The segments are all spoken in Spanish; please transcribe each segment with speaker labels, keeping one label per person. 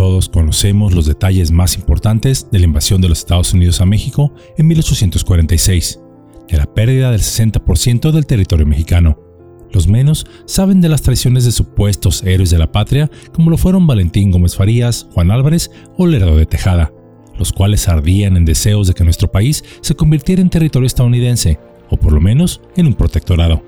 Speaker 1: todos conocemos los detalles más importantes de la invasión de los Estados Unidos a México en 1846, de la pérdida del 60% del territorio mexicano. Los menos saben de las traiciones de supuestos héroes de la patria como lo fueron Valentín Gómez Farías, Juan Álvarez o Lerdo de Tejada, los cuales ardían en deseos de que nuestro país se convirtiera en territorio estadounidense, o por lo menos en un protectorado.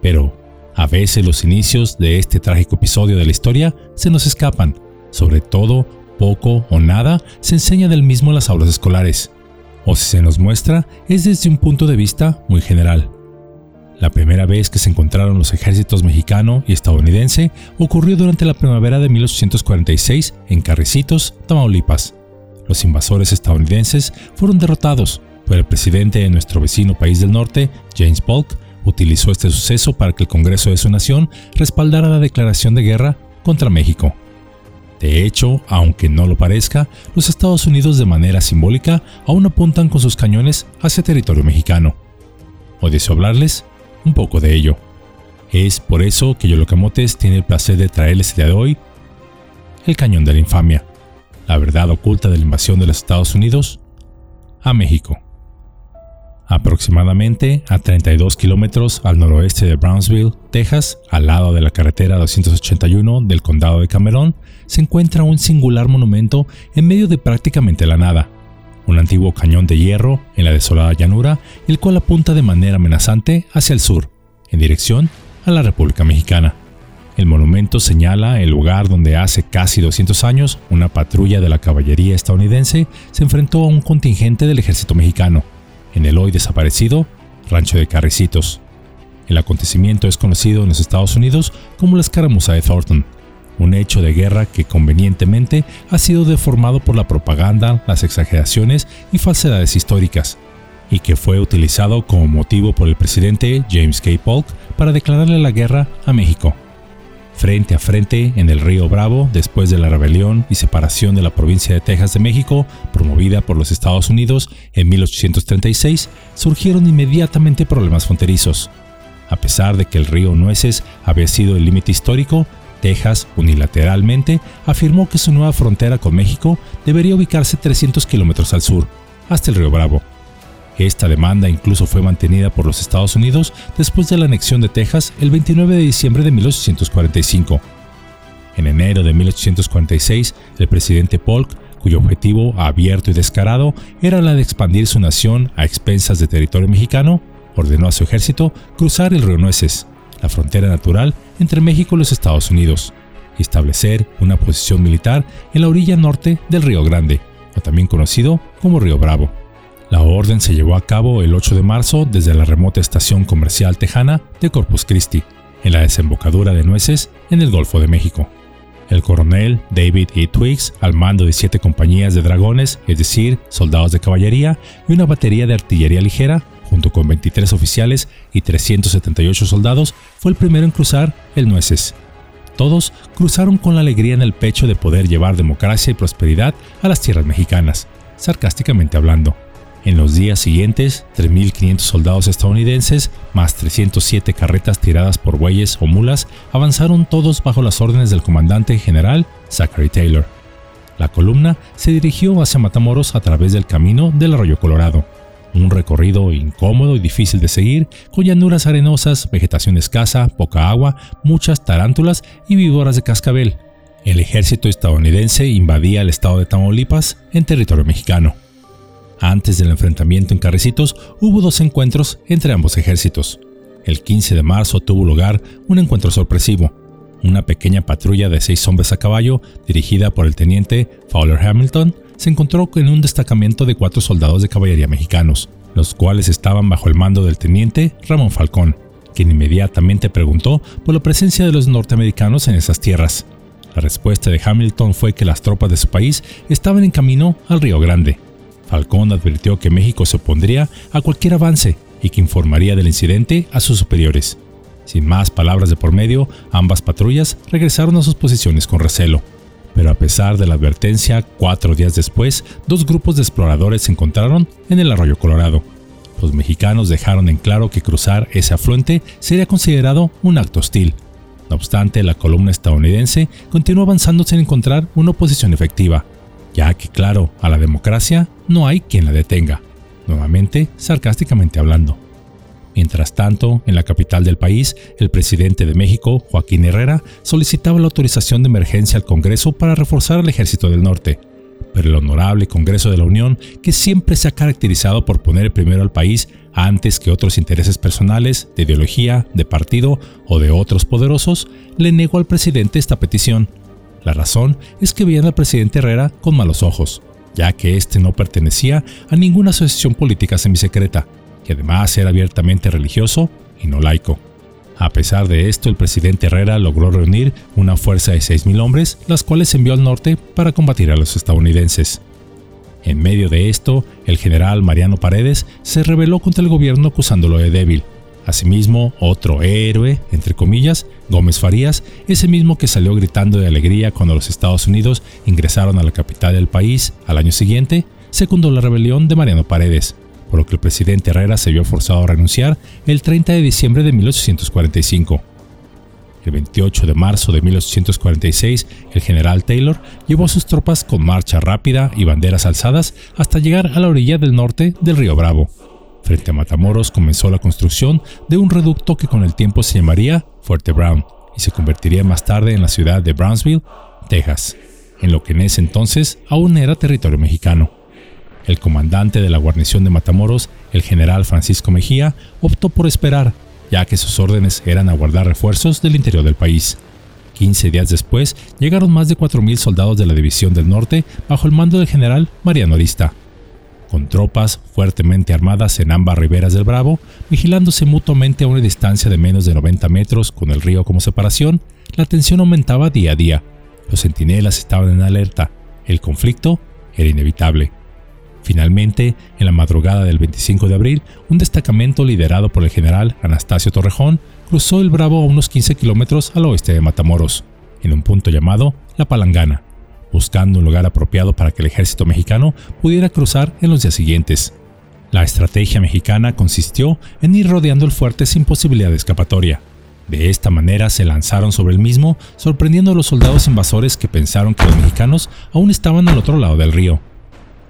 Speaker 1: Pero, a veces los inicios de este trágico episodio de la historia se nos escapan, sobre todo poco o nada se enseña del mismo en las aulas escolares, o si se nos muestra es desde un punto de vista muy general. La primera vez que se encontraron los ejércitos mexicano y estadounidense ocurrió durante la primavera de 1846 en Carricitos, Tamaulipas. Los invasores estadounidenses fueron derrotados, pero el presidente de nuestro vecino país del norte, James Polk, utilizó este suceso para que el Congreso de su nación respaldara la declaración de guerra contra México. De hecho, aunque no lo parezca, los Estados Unidos de manera simbólica aún apuntan con sus cañones hacia territorio mexicano. ¿O deseo hablarles un poco de ello. Es por eso que Yolocamotes tiene el placer de traerles el día de hoy el cañón de la infamia, la verdad oculta de la invasión de los Estados Unidos a México aproximadamente a 32 kilómetros al noroeste de Brownsville, Texas, al lado de la carretera 281 del condado de Cameron, se encuentra un singular monumento en medio de prácticamente la nada, un antiguo cañón de hierro en la desolada llanura, el cual apunta de manera amenazante hacia el sur, en dirección a la República Mexicana. El monumento señala el lugar donde hace casi 200 años una patrulla de la caballería estadounidense se enfrentó a un contingente del ejército mexicano, en el hoy desaparecido Rancho de Carricitos. El acontecimiento es conocido en los Estados Unidos como la escaramuza de Thornton, un hecho de guerra que convenientemente ha sido deformado por la propaganda, las exageraciones y falsedades históricas, y que fue utilizado como motivo por el presidente James K. Polk para declararle la guerra a México frente a frente en el río Bravo después de la rebelión y separación de la provincia de Texas de México, promovida por los Estados Unidos en 1836, surgieron inmediatamente problemas fronterizos. A pesar de que el río Nueces había sido el límite histórico, Texas unilateralmente afirmó que su nueva frontera con México debería ubicarse 300 kilómetros al sur, hasta el río Bravo. Esta demanda incluso fue mantenida por los Estados Unidos después de la anexión de Texas el 29 de diciembre de 1845. En enero de 1846, el presidente Polk, cuyo objetivo abierto y descarado era la de expandir su nación a expensas de territorio mexicano, ordenó a su ejército cruzar el río Nueces, la frontera natural entre México y los Estados Unidos, y establecer una posición militar en la orilla norte del Río Grande, o también conocido como Río Bravo. La orden se llevó a cabo el 8 de marzo desde la remota estación comercial tejana de Corpus Christi, en la desembocadura de Nueces, en el Golfo de México. El coronel David E. Twiggs, al mando de siete compañías de dragones, es decir, soldados de caballería, y una batería de artillería ligera, junto con 23 oficiales y 378 soldados, fue el primero en cruzar el Nueces. Todos cruzaron con la alegría en el pecho de poder llevar democracia y prosperidad a las tierras mexicanas, sarcásticamente hablando. En los días siguientes, 3.500 soldados estadounidenses, más 307 carretas tiradas por bueyes o mulas, avanzaron todos bajo las órdenes del comandante general Zachary Taylor. La columna se dirigió hacia Matamoros a través del camino del Arroyo Colorado, un recorrido incómodo y difícil de seguir, con llanuras arenosas, vegetación escasa, poca agua, muchas tarántulas y víboras de cascabel. El ejército estadounidense invadía el estado de Tamaulipas en territorio mexicano. Antes del enfrentamiento en Carrecitos hubo dos encuentros entre ambos ejércitos. El 15 de marzo tuvo lugar un encuentro sorpresivo. Una pequeña patrulla de seis hombres a caballo, dirigida por el teniente Fowler Hamilton, se encontró con un destacamento de cuatro soldados de caballería mexicanos, los cuales estaban bajo el mando del teniente Ramón Falcón, quien inmediatamente preguntó por la presencia de los norteamericanos en esas tierras. La respuesta de Hamilton fue que las tropas de su país estaban en camino al Río Grande, Falcón advirtió que México se opondría a cualquier avance y que informaría del incidente a sus superiores. Sin más palabras de por medio, ambas patrullas regresaron a sus posiciones con recelo. Pero a pesar de la advertencia, cuatro días después, dos grupos de exploradores se encontraron en el arroyo Colorado. Los mexicanos dejaron en claro que cruzar ese afluente sería considerado un acto hostil. No obstante, la columna estadounidense continuó avanzando sin encontrar una oposición efectiva, ya que claro, a la democracia no hay quien la detenga, nuevamente sarcásticamente hablando. Mientras tanto, en la capital del país, el presidente de México, Joaquín Herrera, solicitaba la autorización de emergencia al Congreso para reforzar al ejército del norte. Pero el honorable Congreso de la Unión, que siempre se ha caracterizado por poner primero al país antes que otros intereses personales, de ideología, de partido o de otros poderosos, le negó al presidente esta petición. La razón es que veían al presidente Herrera con malos ojos, ya que éste no pertenecía a ninguna asociación política semisecreta, que además era abiertamente religioso y no laico. A pesar de esto, el presidente Herrera logró reunir una fuerza de 6.000 hombres, las cuales envió al norte para combatir a los estadounidenses. En medio de esto, el general Mariano Paredes se rebeló contra el gobierno acusándolo de débil. Asimismo, otro héroe, entre comillas, Gómez Farías, ese mismo que salió gritando de alegría cuando los Estados Unidos ingresaron a la capital del país al año siguiente, secundó la rebelión de Mariano Paredes, por lo que el presidente Herrera se vio forzado a renunciar el 30 de diciembre de 1845. El 28 de marzo de 1846, el general Taylor llevó a sus tropas con marcha rápida y banderas alzadas hasta llegar a la orilla del norte del río Bravo. Frente a Matamoros comenzó la construcción de un reducto que con el tiempo se llamaría Fuerte Brown y se convertiría más tarde en la ciudad de Brownsville, Texas, en lo que en ese entonces aún era territorio mexicano. El comandante de la guarnición de Matamoros, el general Francisco Mejía, optó por esperar, ya que sus órdenes eran aguardar refuerzos del interior del país. 15 días después, llegaron más de 4.000 soldados de la División del Norte bajo el mando del general Mariano Arista. Con tropas fuertemente armadas en ambas riberas del Bravo, vigilándose mutuamente a una distancia de menos de 90 metros con el río como separación, la tensión aumentaba día a día. Los centinelas estaban en alerta. El conflicto era inevitable. Finalmente, en la madrugada del 25 de abril, un destacamento liderado por el general Anastasio Torrejón cruzó el Bravo a unos 15 kilómetros al oeste de Matamoros, en un punto llamado La Palangana, buscando un lugar apropiado para que el ejército mexicano pudiera cruzar en los días siguientes. La estrategia mexicana consistió en ir rodeando el fuerte sin posibilidad de escapatoria. De esta manera se lanzaron sobre el mismo, sorprendiendo a los soldados invasores que pensaron que los mexicanos aún estaban al otro lado del río.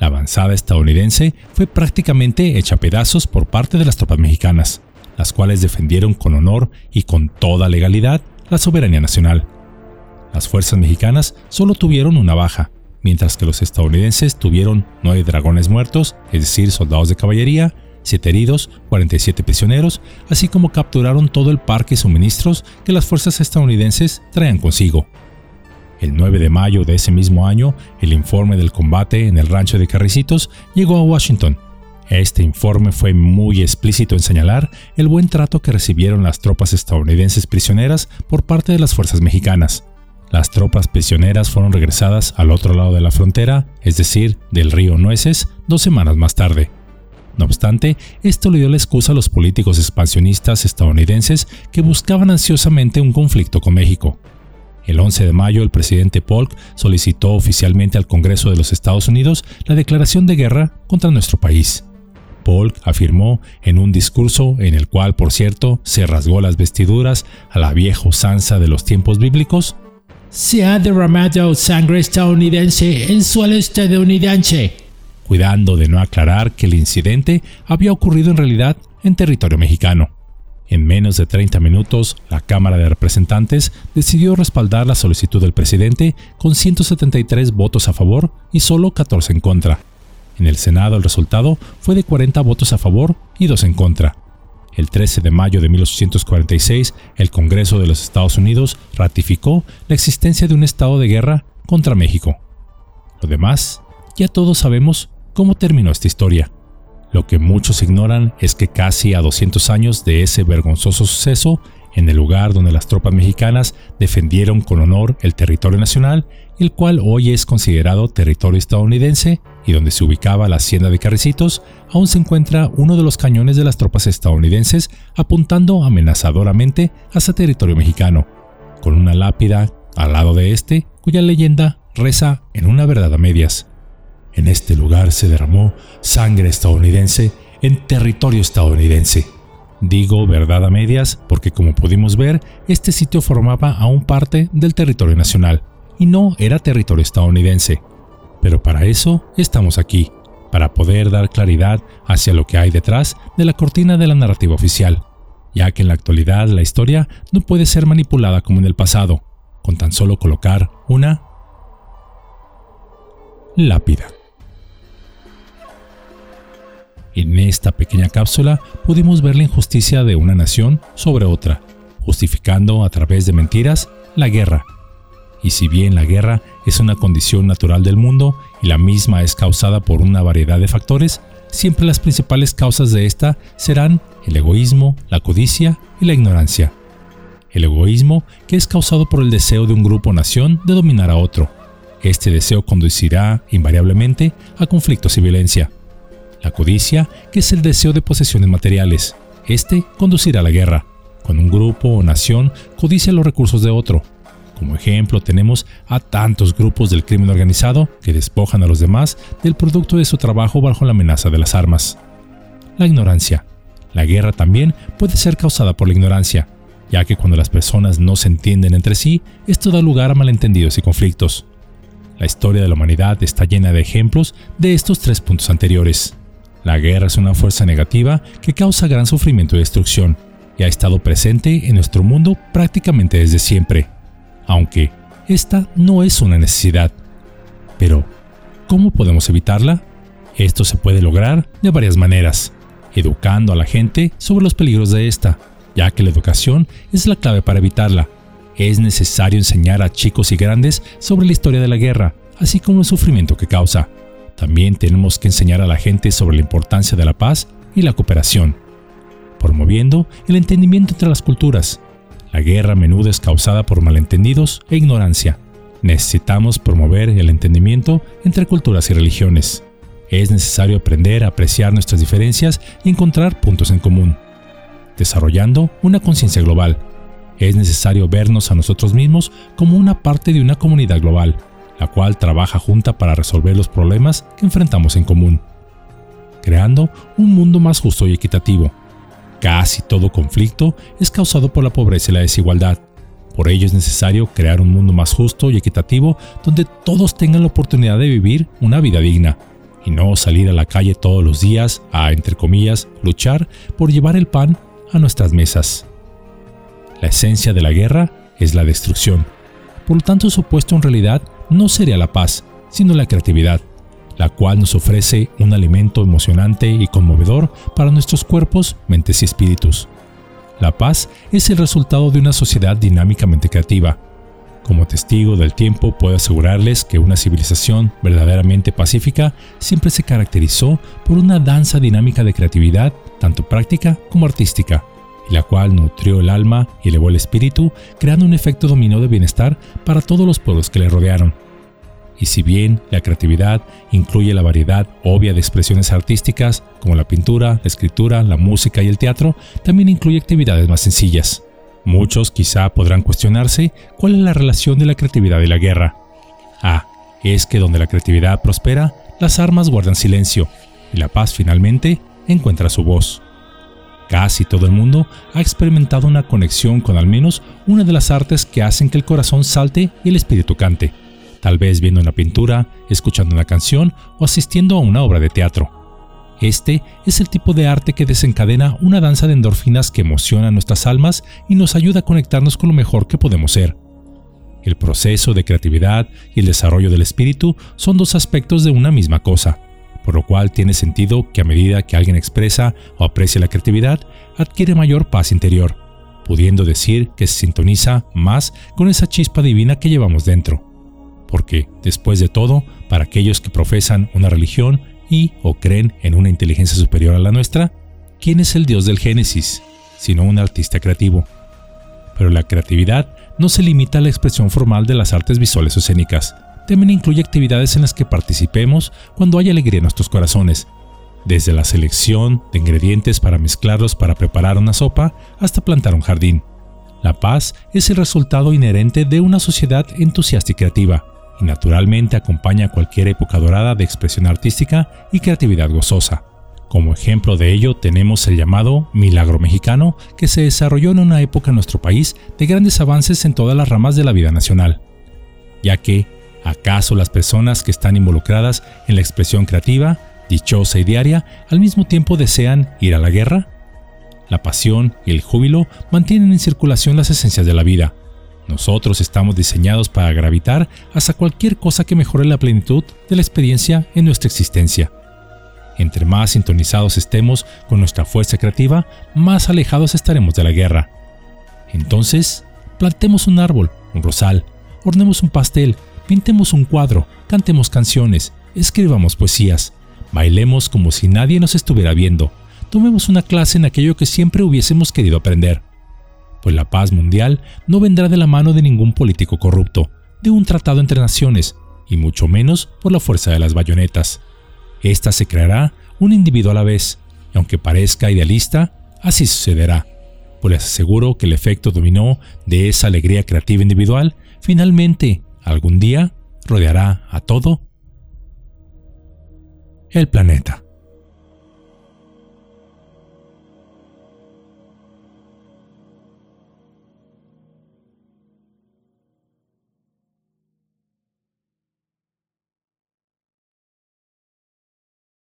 Speaker 1: La avanzada estadounidense fue prácticamente hecha pedazos por parte de las tropas mexicanas, las cuales defendieron con honor y con toda legalidad la soberanía nacional. Las fuerzas mexicanas solo tuvieron una baja, mientras que los estadounidenses tuvieron nueve dragones muertos, es decir, soldados de caballería, siete heridos, 47 prisioneros, así como capturaron todo el parque y suministros que las fuerzas estadounidenses traían consigo. El 9 de mayo de ese mismo año, el informe del combate en el rancho de Carricitos llegó a Washington. Este informe fue muy explícito en señalar el buen trato que recibieron las tropas estadounidenses prisioneras por parte de las fuerzas mexicanas. Las tropas prisioneras fueron regresadas al otro lado de la frontera, es decir, del río Nueces, dos semanas más tarde. No obstante, esto le dio la excusa a los políticos expansionistas estadounidenses que buscaban ansiosamente un conflicto con México. El 11 de mayo, el presidente Polk solicitó oficialmente al Congreso de los Estados Unidos la declaración de guerra contra nuestro país. Polk afirmó en un discurso en el cual, por cierto, se rasgó las vestiduras a la vieja usanza de los tiempos bíblicos,
Speaker 2: se ha derramado sangre estadounidense en suelo estadounidense,
Speaker 1: cuidando de no aclarar que el incidente había ocurrido en realidad en territorio mexicano. En menos de 30 minutos, la Cámara de Representantes decidió respaldar la solicitud del presidente con 173 votos a favor y solo 14 en contra. En el Senado el resultado fue de 40 votos a favor y 2 en contra. El 13 de mayo de 1846, el Congreso de los Estados Unidos ratificó la existencia de un estado de guerra contra México. Lo demás, ya todos sabemos cómo terminó esta historia. Lo que muchos ignoran es que casi a 200 años de ese vergonzoso suceso, en el lugar donde las tropas mexicanas defendieron con honor el territorio nacional, el cual hoy es considerado territorio estadounidense y donde se ubicaba la hacienda de Carricitos, aún se encuentra uno de los cañones de las tropas estadounidenses apuntando amenazadoramente hacia territorio mexicano, con una lápida al lado de este, cuya leyenda reza en una verdad a medias. En este lugar se derramó sangre estadounidense en territorio estadounidense. Digo verdad a medias porque como pudimos ver, este sitio formaba aún parte del territorio nacional y no era territorio estadounidense. Pero para eso estamos aquí, para poder dar claridad hacia lo que hay detrás de la cortina de la narrativa oficial, ya que en la actualidad la historia no puede ser manipulada como en el pasado, con tan solo colocar una lápida. En esta pequeña cápsula pudimos ver la injusticia de una nación sobre otra, justificando a través de mentiras la guerra. Y si bien la guerra es una condición natural del mundo y la misma es causada por una variedad de factores, siempre las principales causas de esta serán el egoísmo, la codicia y la ignorancia. El egoísmo, que es causado por el deseo de un grupo o nación de dominar a otro. Este deseo conducirá invariablemente a conflictos y violencia. La codicia, que es el deseo de posesiones materiales. Este conducirá a la guerra, cuando un grupo o nación codicia los recursos de otro. Como ejemplo tenemos a tantos grupos del crimen organizado que despojan a los demás del producto de su trabajo bajo la amenaza de las armas. La ignorancia. La guerra también puede ser causada por la ignorancia, ya que cuando las personas no se entienden entre sí, esto da lugar a malentendidos y conflictos. La historia de la humanidad está llena de ejemplos de estos tres puntos anteriores. La guerra es una fuerza negativa que causa gran sufrimiento y destrucción, y ha estado presente en nuestro mundo prácticamente desde siempre, aunque esta no es una necesidad. Pero, ¿cómo podemos evitarla? Esto se puede lograr de varias maneras, educando a la gente sobre los peligros de esta, ya que la educación es la clave para evitarla. Es necesario enseñar a chicos y grandes sobre la historia de la guerra, así como el sufrimiento que causa. También tenemos que enseñar a la gente sobre la importancia de la paz y la cooperación, promoviendo el entendimiento entre las culturas. La guerra a menudo es causada por malentendidos e ignorancia. Necesitamos promover el entendimiento entre culturas y religiones. Es necesario aprender a apreciar nuestras diferencias y encontrar puntos en común. Desarrollando una conciencia global. Es necesario vernos a nosotros mismos como una parte de una comunidad global, la cual trabaja junta para resolver los problemas que enfrentamos en común, creando un mundo más justo y equitativo. Casi todo conflicto es causado por la pobreza y la desigualdad. Por ello es necesario crear un mundo más justo y equitativo donde todos tengan la oportunidad de vivir una vida digna y no salir a la calle todos los días a, entre comillas, luchar por llevar el pan a nuestras mesas. La esencia de la guerra es la destrucción. Por lo tanto, su puesto en realidad no sería la paz, sino la creatividad, la cual nos ofrece un alimento emocionante y conmovedor para nuestros cuerpos, mentes y espíritus. La paz es el resultado de una sociedad dinámicamente creativa. Como testigo del tiempo puedo asegurarles que una civilización verdaderamente pacífica siempre se caracterizó por una danza dinámica de creatividad, tanto práctica como artística, la cual nutrió el alma y elevó el espíritu, creando un efecto dominó de bienestar para todos los pueblos que le rodearon. Y si bien la creatividad incluye la variedad obvia de expresiones artísticas, como la pintura, la escritura, la música y el teatro, también incluye actividades más sencillas. Muchos quizá podrán cuestionarse cuál es la relación de la creatividad y la guerra. Ah, es que donde la creatividad prospera, las armas guardan silencio, y la paz finalmente encuentra su voz. Casi todo el mundo ha experimentado una conexión con al menos una de las artes que hacen que el corazón salte y el espíritu cante, tal vez viendo una pintura, escuchando una canción o asistiendo a una obra de teatro. Este es el tipo de arte que desencadena una danza de endorfinas que emociona nuestras almas y nos ayuda a conectarnos con lo mejor que podemos ser. El proceso de creatividad y el desarrollo del espíritu son dos aspectos de una misma cosa por lo cual tiene sentido que a medida que alguien expresa o aprecia la creatividad, adquiere mayor paz interior, pudiendo decir que se sintoniza más con esa chispa divina que llevamos dentro. Porque, después de todo, para aquellos que profesan una religión y o creen en una inteligencia superior a la nuestra, ¿quién es el Dios del Génesis, sino un artista creativo? Pero la creatividad no se limita a la expresión formal de las artes visuales o escénicas, también incluye actividades en las que participemos cuando hay alegría en nuestros corazones, desde la selección de ingredientes para mezclarlos para preparar una sopa hasta plantar un jardín. La paz es el resultado inherente de una sociedad entusiasta y creativa, y naturalmente acompaña cualquier época dorada de expresión artística y creatividad gozosa. Como ejemplo de ello tenemos el llamado Milagro Mexicano, que se desarrolló en una época en nuestro país de grandes avances en todas las ramas de la vida nacional, ya que, ¿acaso las personas que están involucradas en la expresión creativa, dichosa y diaria, al mismo tiempo desean ir a la guerra? La pasión y el júbilo mantienen en circulación las esencias de la vida. Nosotros estamos diseñados para gravitar hacia cualquier cosa que mejore la plenitud de la experiencia en nuestra existencia. Entre más sintonizados estemos con nuestra fuerza creativa, más alejados estaremos de la guerra. Entonces, plantemos un árbol, un rosal, hornemos un pastel, pintemos un cuadro, cantemos canciones, escribamos poesías, bailemos como si nadie nos estuviera viendo, tomemos una clase en aquello que siempre hubiésemos querido aprender. Pues la paz mundial no vendrá de la mano de ningún político corrupto, de un tratado entre naciones, y mucho menos por la fuerza de las bayonetas. Esta se creará un individuo a la vez, y aunque parezca idealista, así sucederá. Pues les aseguro que el efecto dominó de esa alegría creativa individual finalmente, algún día, rodeará a todo el planeta.